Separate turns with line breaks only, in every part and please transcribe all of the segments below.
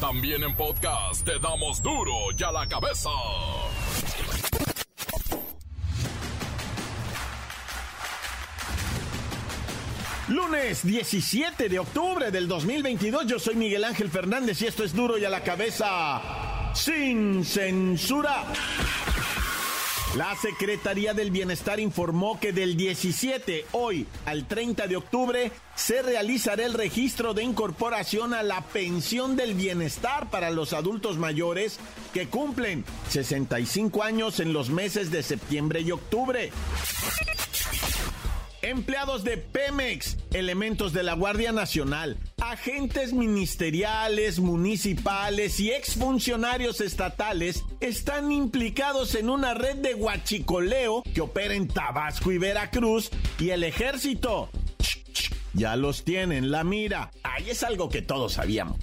También en podcast te damos duro y a la cabeza.
Lunes 17 de octubre del 2022, yo soy Miguel Ángel Fernández y esto es duro y a la cabeza sin censura. La Secretaría del Bienestar informó que del 17 hoy al 30 de octubre se realizará el registro de incorporación a la pensión del bienestar para los adultos mayores que cumplen 65 años en los meses de septiembre y octubre. Empleados de Pemex, elementos de la Guardia Nacional, agentes ministeriales, municipales y exfuncionarios estatales están implicados en una red de guachicoleo que opera en Tabasco y Veracruz y el ejército. Ya los tienen, la mira. Ahí es algo que todos sabíamos.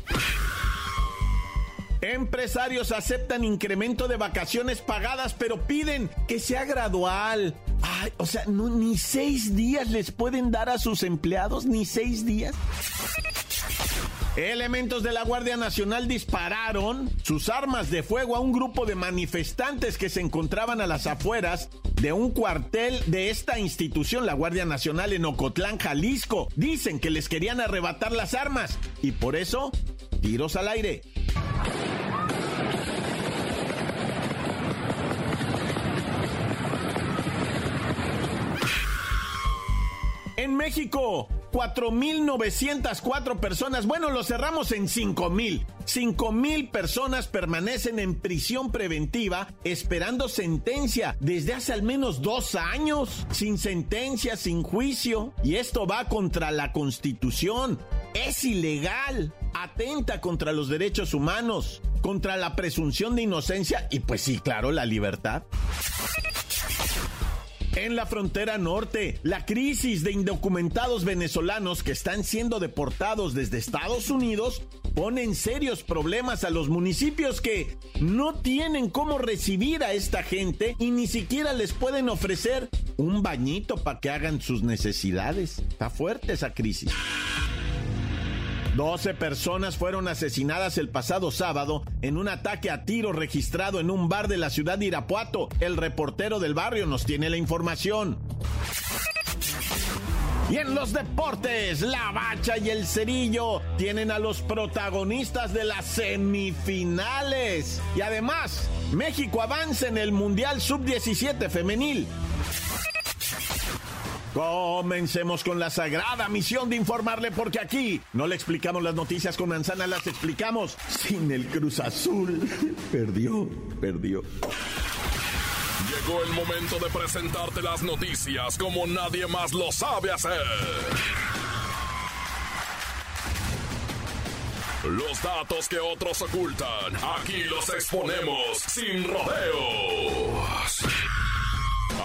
Empresarios aceptan incremento de vacaciones pagadas, pero piden que sea gradual. Ay, o sea, ni seis días les pueden dar a sus empleados, ni seis días. Elementos de la Guardia Nacional dispararon sus armas de fuego a un grupo de manifestantes que se encontraban a las afueras de un cuartel de esta institución, la Guardia Nacional en Ocotlán, Jalisco. Dicen que les querían arrebatar las armas y por eso, tiros al aire. En México, 4.904 personas, bueno, lo cerramos en 5.000. 5.000 personas permanecen en prisión preventiva esperando sentencia desde hace al menos dos años, sin sentencia, sin juicio. Y esto va contra la Constitución. Es ilegal, atenta contra los derechos humanos, contra la presunción de inocencia y pues sí, claro, la libertad. En la frontera norte, la crisis de indocumentados venezolanos que están siendo deportados desde Estados Unidos pone en serios problemas a los municipios que no tienen cómo recibir a esta gente y ni siquiera les pueden ofrecer un bañito para que hagan sus necesidades. Está fuerte esa crisis. 12 personas fueron asesinadas el pasado sábado en un ataque a tiro registrado en un bar de la ciudad de Irapuato. El reportero del barrio nos tiene la información. Y en los deportes, la bacha y el cerillo tienen a los protagonistas de las semifinales. Y además, México avanza en el Mundial Sub-17 femenil. Comencemos con la sagrada misión de informarle porque aquí no le explicamos las noticias con manzana, las explicamos sin el Cruz Azul. Perdió, perdió.
Llegó el momento de presentarte las noticias como nadie más lo sabe hacer. Los datos que otros ocultan, aquí los exponemos sin rodeos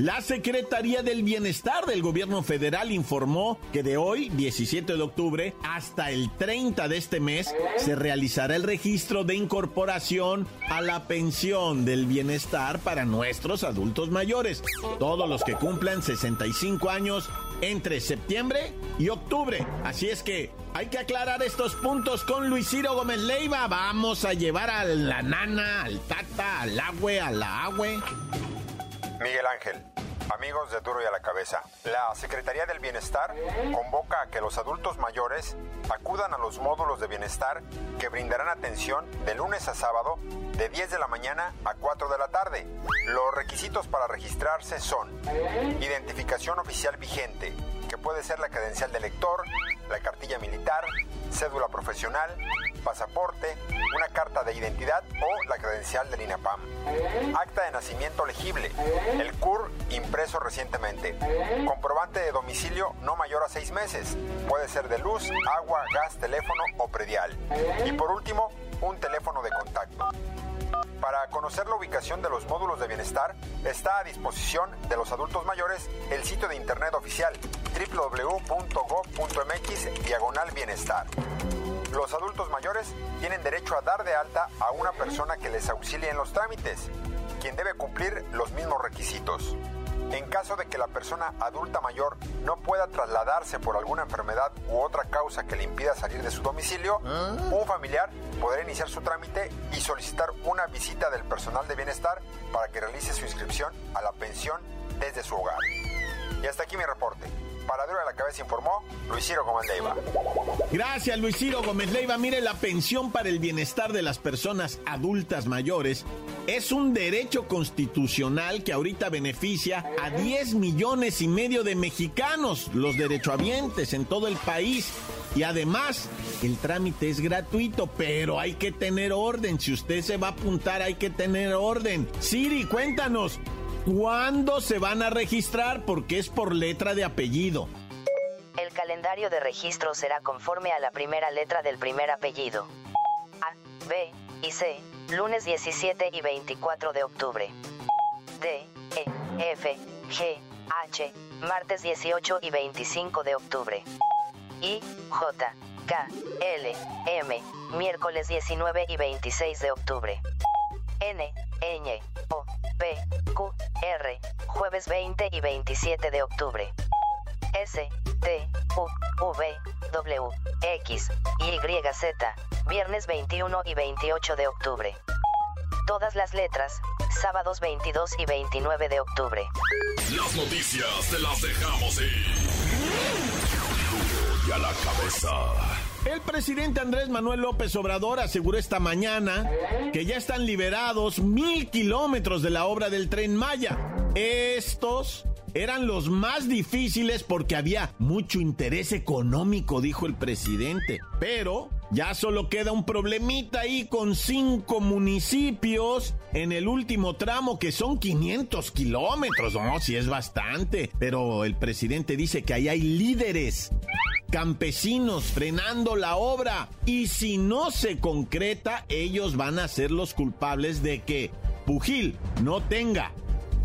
La Secretaría del Bienestar del Gobierno Federal informó que de hoy, 17 de octubre, hasta el 30 de este mes, se realizará el registro de incorporación a la pensión del bienestar para nuestros adultos mayores. Todos los que cumplan 65 años entre septiembre y octubre. Así es que hay que aclarar estos puntos con Luis Ciro Gómez Leiva. Vamos a llevar a la nana, al tata, al agüe, a la agüe.
Miguel Ángel. Amigos de Duro y a la Cabeza, la Secretaría del Bienestar convoca a que los adultos mayores acudan a los módulos de bienestar que brindarán atención de lunes a sábado de 10 de la mañana a 4 de la tarde. Los requisitos para registrarse son identificación oficial vigente, que puede ser la credencial de lector, la cartilla militar, cédula profesional, pasaporte, una carta de identidad o la credencial del INAPAM. Acta de nacimiento legible, el CUR impreso recientemente. Comprobante de domicilio no mayor a seis meses. Puede ser de luz, agua, gas, teléfono o predial. Y por último, un teléfono de contacto. Para conocer la ubicación de los módulos de bienestar, está a disposición de los adultos mayores el sitio de internet oficial www.gov.mx diagonal bienestar. Los adultos mayores tienen derecho a dar de alta a una persona que les auxilie en los trámites, quien debe cumplir los mismos requisitos. En caso de que la persona adulta mayor no pueda trasladarse por alguna enfermedad u otra causa que le impida salir de su domicilio, un familiar podrá iniciar su trámite y solicitar una visita del personal de bienestar para que realice su inscripción a la pensión desde su hogar. Y hasta aquí mi reporte. Para Duro de la Cabeza informó Luis Ciro Gómez Leiva.
Gracias, Luis Ciro Gómez Leiva. Mire, la pensión para el bienestar de las personas adultas mayores es un derecho constitucional que ahorita beneficia a 10 millones y medio de mexicanos, los derechohabientes en todo el país. Y además, el trámite es gratuito, pero hay que tener orden. Si usted se va a apuntar, hay que tener orden. Siri, cuéntanos, ¿Cuándo se van a registrar? Porque es por letra de apellido.
El calendario de registro será conforme a la primera letra del primer apellido. A, B y C, lunes 17 y 24 de octubre. D, E, F, G, H, martes 18 y 25 de octubre. I, J, K, L, M, miércoles 19 y 26 de octubre. N, Ñ, O, P, Q, R, jueves 20 y 27 de octubre. S, T, U, V, W, X, Y, Z, viernes 21 y 28 de octubre. Todas las letras, sábados 22 y 29 de octubre.
Las noticias te las dejamos ir. y a la cabeza.
El presidente Andrés Manuel López Obrador aseguró esta mañana que ya están liberados mil kilómetros de la obra del tren Maya. Estos eran los más difíciles porque había mucho interés económico, dijo el presidente. Pero ya solo queda un problemita ahí con cinco municipios en el último tramo que son 500 kilómetros. No, sí es bastante. Pero el presidente dice que ahí hay líderes campesinos frenando la obra. Y si no se concreta, ellos van a ser los culpables de que Pujil no tenga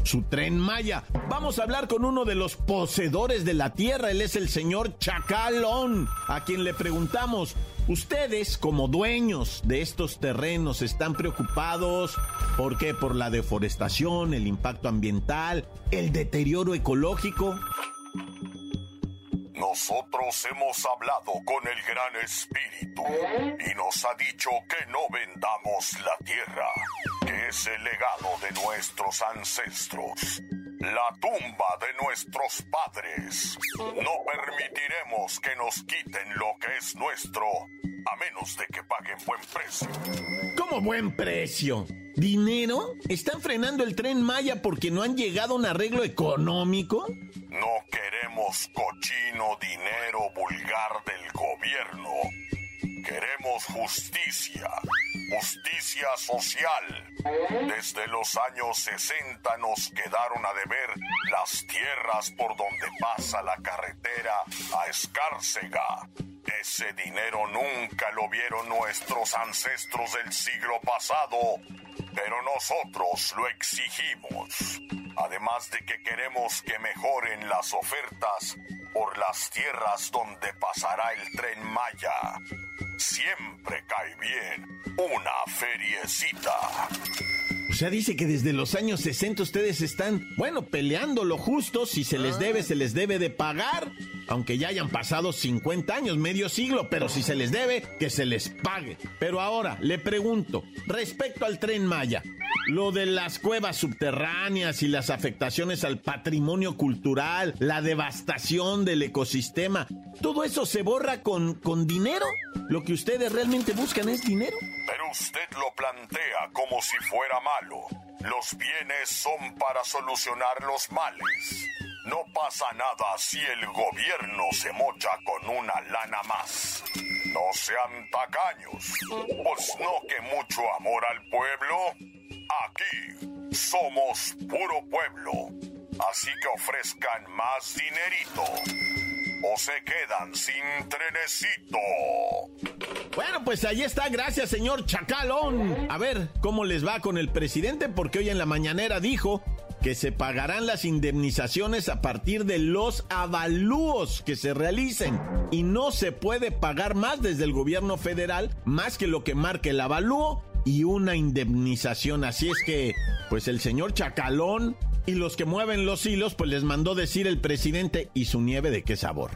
su tren Maya. Vamos a hablar con uno de los poseedores de la tierra. Él es el señor Chacalón, a quien le preguntamos, ¿ustedes como dueños de estos terrenos están preocupados? ¿Por qué? ¿Por la deforestación, el impacto ambiental, el deterioro ecológico?
Nosotros hemos hablado con el Gran Espíritu y nos ha dicho que no vendamos la tierra, que es el legado de nuestros ancestros, la tumba de nuestros padres. No permitiremos que nos quiten lo que es nuestro, a menos de que paguen buen precio.
¿Cómo buen precio? ¿Dinero? ¿Están frenando el tren Maya porque no han llegado a un arreglo económico?
No queremos cochino dinero vulgar del gobierno. Queremos justicia, justicia social. Desde los años 60 nos quedaron a deber las tierras por donde pasa la carretera a Escárcega. Ese dinero nunca lo vieron nuestros ancestros del siglo pasado, pero nosotros lo exigimos. Además de que queremos que mejoren las ofertas por las tierras donde pasará el tren Maya. Siempre cae bien una feriecita.
O sea, dice que desde los años 60 ustedes están, bueno, peleando lo justo. Si se les debe, se les debe de pagar. Aunque ya hayan pasado 50 años, medio siglo, pero si se les debe, que se les pague. Pero ahora, le pregunto, respecto al tren Maya, lo de las cuevas subterráneas y las afectaciones al patrimonio cultural, la devastación del ecosistema, ¿todo eso se borra con, con dinero? ¿Lo que ustedes realmente buscan es dinero?
Usted lo plantea como si fuera malo. Los bienes son para solucionar los males. No pasa nada si el gobierno se mocha con una lana más. No sean tacaños. Pues no que mucho amor al pueblo Aquí somos puro pueblo, así que ofrezcan más dinerito o se quedan sin trenecito.
Bueno, pues ahí está, gracias señor Chacalón. A ver cómo les va con el presidente, porque hoy en la mañanera dijo
que se pagarán las indemnizaciones a partir de los avalúos que se realicen y no se puede pagar más desde el gobierno federal más que lo que marque el avalúo y una indemnización. Así es que, pues el señor Chacalón y los que mueven los hilos, pues les mandó decir el presidente y su nieve de qué sabor.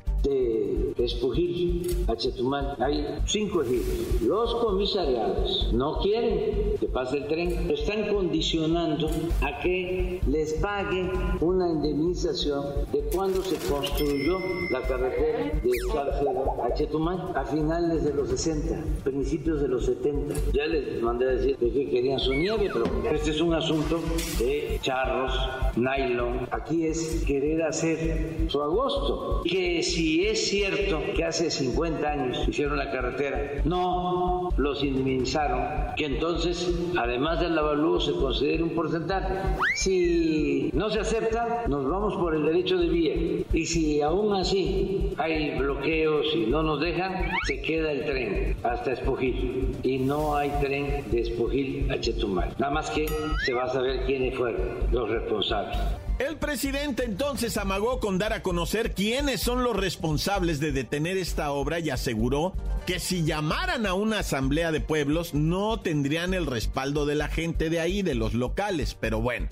Espujil Chetumal hay cinco ejidos. Los comisariados no quieren que pase el tren, están condicionando a que les pague una indemnización de cuando se construyó la carretera de Escalfero a Chetumal a finales de los 60, principios de los 70. Ya les mandé a decir que querían su nieve, pero este es un asunto de charros nylon. Aquí es querer hacer su agosto. Que si es cierto que hace 50 años hicieron la carretera, no los indemnizaron, que entonces, además del avalúo, se considere un porcentaje. Si no se acepta, nos vamos por el derecho de vía. Y si aún así hay bloqueos y no nos dejan, se queda el tren hasta Espujil. Y no hay tren de Espujil a Chetumal. Nada más que se va a saber quiénes fueron los responsables
el presidente entonces amagó con dar a conocer quiénes son los responsables de detener esta obra y aseguró que si llamaran a una asamblea de pueblos no tendrían el respaldo de la gente de ahí, de los locales. Pero bueno,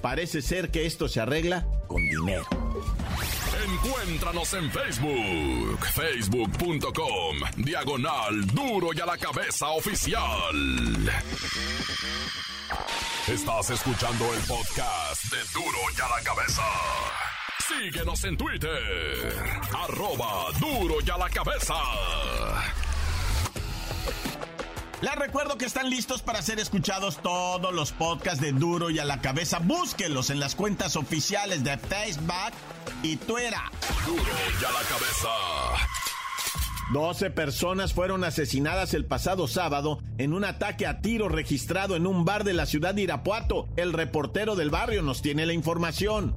parece ser que esto se arregla con dinero.
Encuéntranos en Facebook, facebook.com, diagonal duro y a la cabeza oficial. Estás escuchando el podcast de Duro y a la Cabeza. Síguenos en Twitter. Arroba Duro y a la Cabeza.
Les recuerdo que están listos para ser escuchados todos los podcasts de Duro y a la Cabeza. Búsquenlos en las cuentas oficiales de Facebook y Twitter.
Duro y a la Cabeza.
12 personas fueron asesinadas el pasado sábado en un ataque a tiro registrado en un bar de la ciudad de Irapuato. El reportero del barrio nos tiene la información.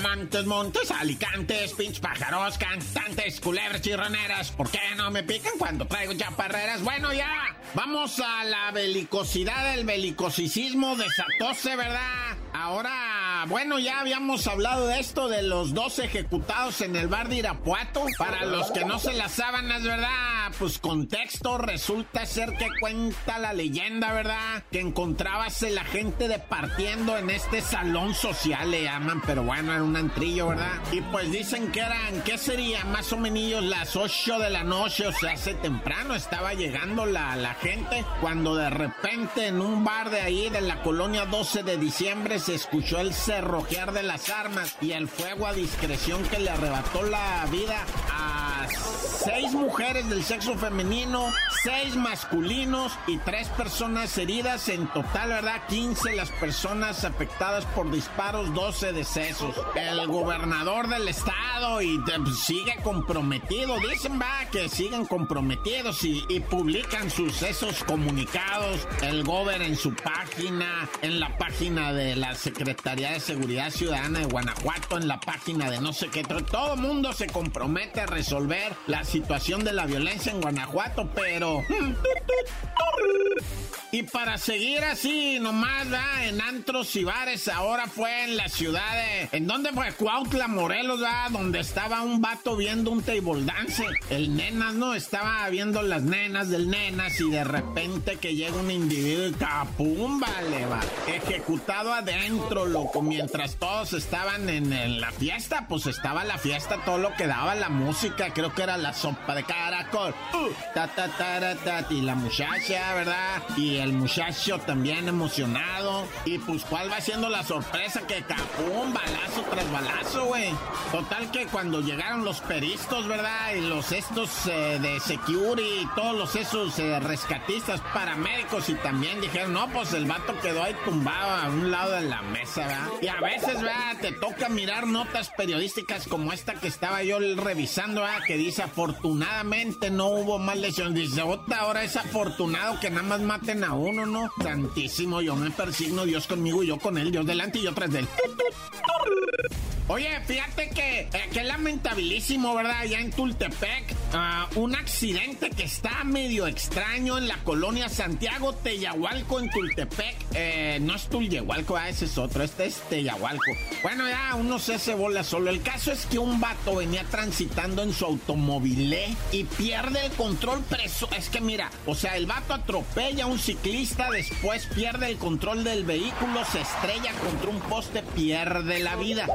Montes, montes, alicantes, pinch pájaros, cantantes, culebras chirroneras. ¿Por qué no me pican cuando traigo chaparreras? Bueno, ya, vamos a la belicosidad, el belicosicismo desatóse, ¿verdad? Ahora, bueno, ya habíamos hablado de esto, de los dos ejecutados en el bar de Irapuato. Para los que no se las sábanas, ¿verdad? Pues contexto, resulta ser que cuenta la leyenda, ¿verdad? Que encontrábase la gente departiendo en este salón social, le llaman, pero bueno, era un antrillo, ¿verdad? Y pues dicen que eran, ¿qué sería? Más o menos las 8 de la noche, o sea, hace temprano estaba llegando la, la gente, cuando de repente en un bar de ahí, de la colonia 12 de diciembre, se escuchó el cerrojear de las armas y el fuego a discreción que le arrebató la vida a seis mujeres del sexo femenino, seis masculinos y tres personas heridas. En total, ¿verdad? 15 las personas afectadas por disparos, 12 decesos. El gobernador del estado y pues, sigue comprometido. Dicen, va, que siguen comprometidos y, y publican sus esos comunicados. El gober en su página, en la página de la Secretaría de Seguridad Ciudadana de Guanajuato, en la página de no sé qué. Todo mundo se compromete a resolver la situación de la violencia en Guanajuato, pero... Y para seguir así nomás, ¿va? En antros y bares, ahora fue en la ciudad de... ¿En dónde fue? Cuautla, Morelos, ¿va? Donde estaba un vato viendo un table dance. El nenas, ¿no? Estaba viendo las nenas del nenas y de repente que llega un individuo y capum, vale, va. Ejecutado adentro, loco. Mientras todos estaban en, la fiesta, pues estaba la fiesta, todo lo que daba la música. Creo que era la sopa de caracol. Uh, ta, ta, ta, ta, y la muchacha, ¿verdad? Y el muchacho también emocionado. Y pues, ¿cuál va siendo la sorpresa? Que capum, balazo tras balazo, güey. Total que cuando llegaron los peristos, ¿verdad? Y los estos eh, de security y todos los esos eh, rescatistas, paramédicos y también dijeron, no, pues el vato quedó ahí tumbado a un lado de la mesa, ¿verdad? Y a veces, ¿verdad? Te toca mirar notas periodísticas como esta que estaba yo revisando, ¿verdad? Que dice, afortunadamente no hubo más lesiones. Dice, otra ahora es afortunado que nada más maten a uno, ¿no? Santísimo, yo me persigno, Dios conmigo y yo con él, Dios delante y yo tras de él. Oye, fíjate que, eh, que lamentabilísimo, ¿verdad? Ya en Tultepec, ah, un accidente que está medio extraño en la colonia Santiago Teyahualco en Tultepec. Eh, no es Tulyehualco, ah, ese es otro, este es Teyahualco. Bueno, ya uno se hace bola solo. El caso es que un vato venía transitando en su automóvil y pierde el control preso. Es que mira, o sea, el vato atropella a un ciclista, después pierde el control del vehículo, se estrella contra un poste, pierde la vida.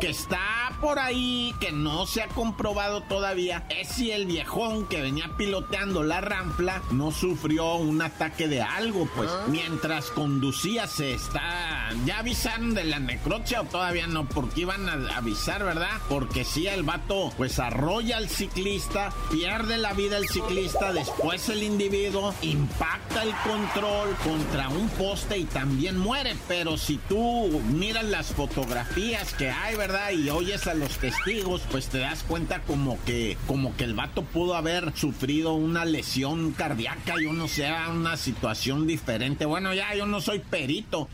Que está por ahí, que no se ha comprobado todavía, es si el viejón que venía piloteando la rampla no sufrió un ataque de algo, pues ah. mientras conducía se está... ¿Ya avisaron de la necrocia o todavía no? Porque iban a avisar, ¿verdad? Porque si el vato pues arrolla al ciclista, pierde la vida el ciclista, después el individuo impacta el control contra un poste y también muere. Pero si tú miras las fotografías que hay, ¿verdad? Y oyes a los testigos, pues te das cuenta como que, como que el vato pudo haber sufrido una lesión cardíaca, yo no sé, una situación diferente. Bueno, ya yo no soy perito.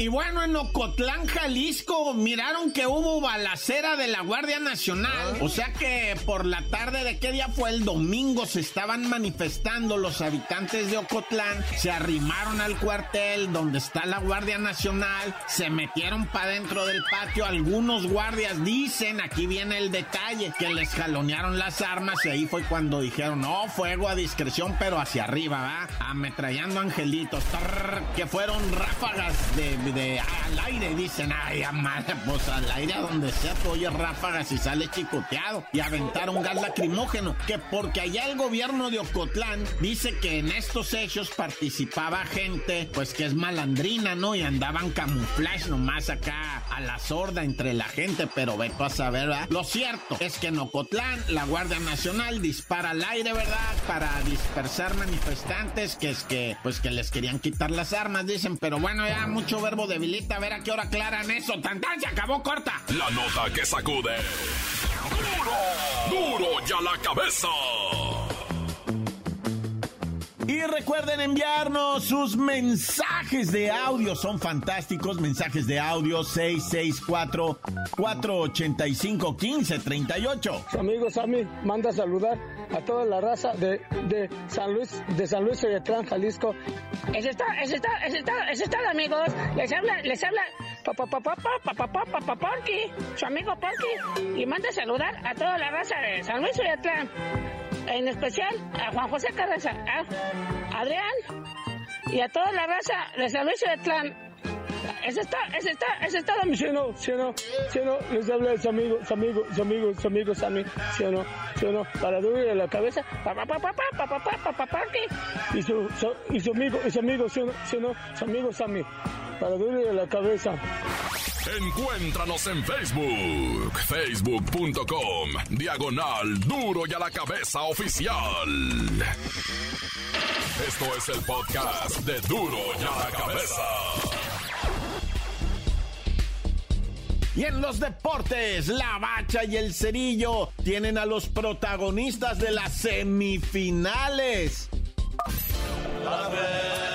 Y bueno, en Ocotlán, Jalisco, miraron que hubo balacera de la Guardia Nacional. O sea que por la tarde de qué día fue el domingo se estaban manifestando los habitantes de Ocotlán, se arrimaron al cuartel donde está la Guardia Nacional, se metieron para dentro del patio. Algunos guardias dicen, aquí viene el detalle, que les jalonearon las armas y ahí fue cuando dijeron, no, fuego a discreción, pero hacia arriba, ¿va? Ametrallando angelitos, que fueron ráfagas de al aire, dicen, ay, madre, pues al aire a donde sea, tú oyes ráfagas y sale chicoteado y aventar un gas lacrimógeno, que porque allá el gobierno de Ocotlán dice que en estos hechos participaba gente, pues que es malandrina, ¿no? Y andaban camuflaje nomás acá a la sorda entre la gente, pero veto a saber, ¿verdad? Lo cierto es que en Ocotlán la Guardia Nacional dispara al aire, ¿verdad? Para dispersar manifestantes que es que, pues que les querían quitar las armas, dicen, pero bueno, mucho verbo debilita, a ver a qué hora aclaran eso. Tan se acabó corta.
La nota que sacude. ¡Duro! ¡Duro ya la cabeza!
Y recuerden enviarnos sus mensajes de audio. Son fantásticos. Mensajes de audio 664-485-1538.
Amigos, Sammy, manda a saludar a toda la raza de, de San Luis, de San Luis Oyatlán, Jalisco.
Eso está, eso está, eso está, eso está, amigos. Les habla, les habla papá, papá, papá, papá, papá, Porky, su amigo Porky. Y manda a saludar a toda la raza de San Luis Oyatlán en especial a Juan José Carranza, a Adrián y a toda la raza de San Luis Ese está, ese está, ese está la
no, no, sí no, les habla de amigos, amigos, amigos, amigos, amigos, no, sí no, para de la cabeza, papá, papá, papá, papá, papá, y su, y su amigo, y su amigo, sí no, sí no, su amigo Sammy, para de la cabeza.
Encuéntranos en Facebook, facebook.com, diagonal duro y a la cabeza oficial. Esto es el podcast de duro y a la cabeza.
Y en los deportes, la bacha y el cerillo tienen a los protagonistas de las semifinales.
vibrante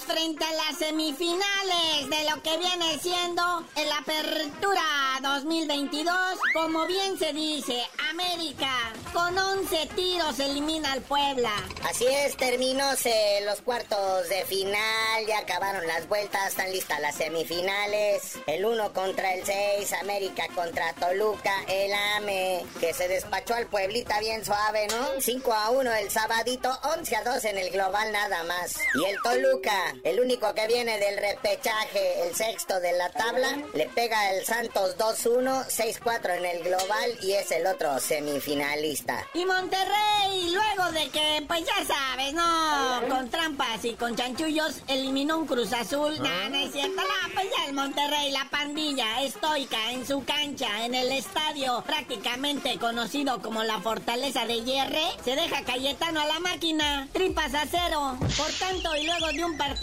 frente a las semifinales de lo que viene siendo el Apertura 2022. Como bien se dice, América con 11 tiros elimina al Puebla.
Así es, terminóse los cuartos de final, ya acabaron las vueltas, están listas las semifinales. El 1 contra el 6, América contra Toluca, el AME, que se despachó al Pueblita bien suave, ¿no? 5 a 1 el sabadito, 11 a 2 en el global nada más. Y el Toluca, el único que viene del repechaje, el sexto de la tabla, le pega el Santos 2-1, 6-4 en el global y es el otro semifinalista.
Y Monterrey, luego de que, pues ya sabes, ¿no? Con trampas y con chanchullos, eliminó un Cruz Azul. No, no es cierto, no, pues ya el Monterrey, la pandilla estoica en su cancha, en el estadio prácticamente conocido como la Fortaleza de Hierre, se deja Cayetano a la máquina, tripas a cero. Por tanto, y luego de un partido,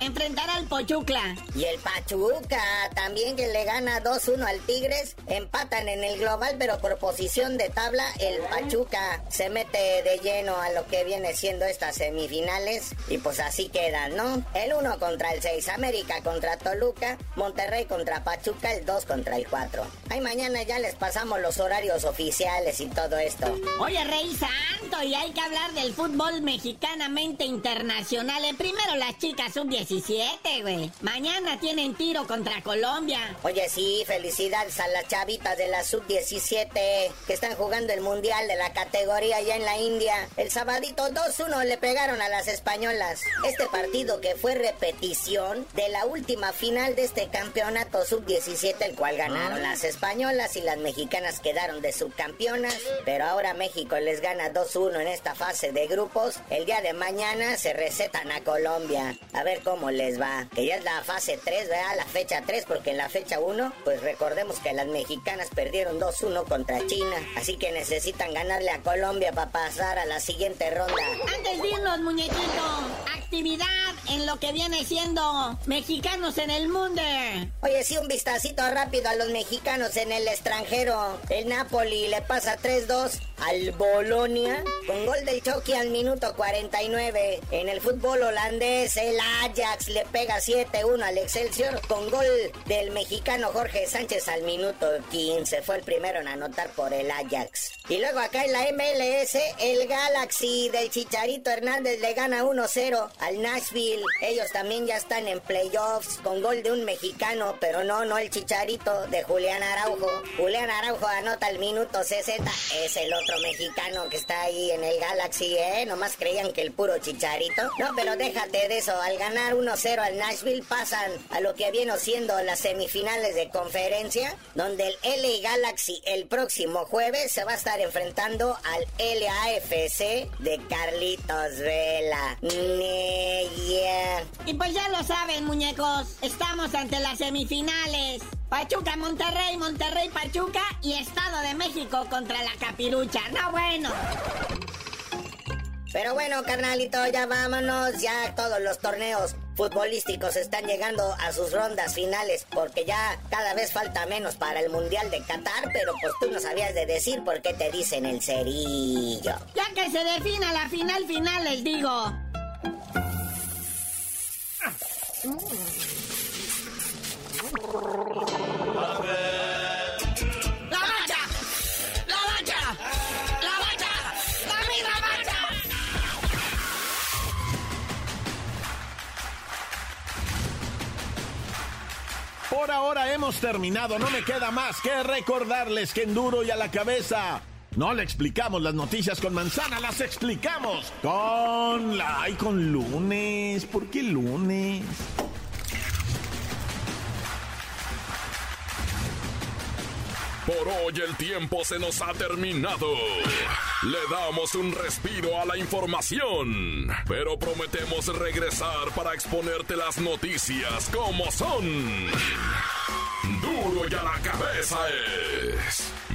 enfrentará al Pochucla.
Y el Pachuca, también que le gana 2-1 al Tigres, empatan en el global, pero por posición de tabla, el Pachuca se mete de lleno a lo que viene siendo estas semifinales y pues así quedan, ¿no? El 1 contra el 6, América contra Toluca, Monterrey contra Pachuca, el 2 contra el 4. Ay, mañana ya les pasamos los horarios oficiales y todo esto.
Oye, Rey Santo, y hay que hablar del fútbol mexicanamente internacional. Eh, primero las chicas sub-17, güey. Mañana tienen tiro contra Colombia.
Oye, sí, felicidades a las chavitas de la sub-17 que están jugando el mundial de la categoría allá en la India. El sabadito 2-1 le pegaron a las españolas. Este partido que fue repetición de la última final de este campeonato sub-17, el cual ganaron ah. las españolas y las mexicanas quedaron de subcampeonas. Pero ahora México les gana 2-1 en esta fase de grupos. El día de mañana se recetan a Colombia. A ver cómo les va. Que ya es la fase 3, ¿verdad? La fecha 3, porque en la fecha 1, pues recordemos que las mexicanas perdieron 2-1 contra China. Así que necesitan ganarle a Colombia para pasar a la siguiente ronda.
Antes de irnos, muñequito, actividad en lo que viene siendo mexicanos en el mundo.
Oye, sí, un vistacito rápido a los mexicanos en el extranjero. El Napoli le pasa 3-2 al Bolonia con gol del Chucky al minuto 49. En el fútbol holandés, el Ajax le pega 7-1 al Excelsior con gol del mexicano Jorge Sánchez al minuto 15. Fue el primero en anotar por el Ajax. Y luego acá en la MLS, el Galaxy del Chicharito Hernández le gana 1-0 al Nashville. Ellos también ya están en playoffs con gol de un mexicano, pero no, no el Chicharito de Julián Araujo. Julián Araujo anota al minuto 60. Es el otro mexicano que está ahí en el Galaxy, ¿eh? Nomás creían que el puro chicharito. No, pero déjate de eso. Al ganar 1-0 al Nashville pasan a lo que viene siendo las semifinales de conferencia, donde el LA Galaxy el próximo jueves se va a estar enfrentando al LAFC de Carlitos Vela.
Y pues ya lo saben, muñecos. Estamos ante las semifinales. Pachuca, Monterrey, Monterrey, Pachuca y Estado de México contra la Capirucha. No, bueno.
Pero bueno, carnalito, ya vámonos. Ya todos los torneos futbolísticos están llegando a sus rondas finales porque ya cada vez falta menos para el Mundial de Qatar, pero pues tú no sabías de decir por qué te dicen el cerillo.
Ya que se defina la final final, les digo.
Por ahora hemos terminado, no me queda más que recordarles que en duro y a la cabeza. No le explicamos las noticias con manzana, las explicamos con la y con lunes. ¿Por qué lunes?
Por hoy el tiempo se nos ha terminado. Le damos un respiro a la información, pero prometemos regresar para exponerte las noticias como son. Duro y a la cabeza es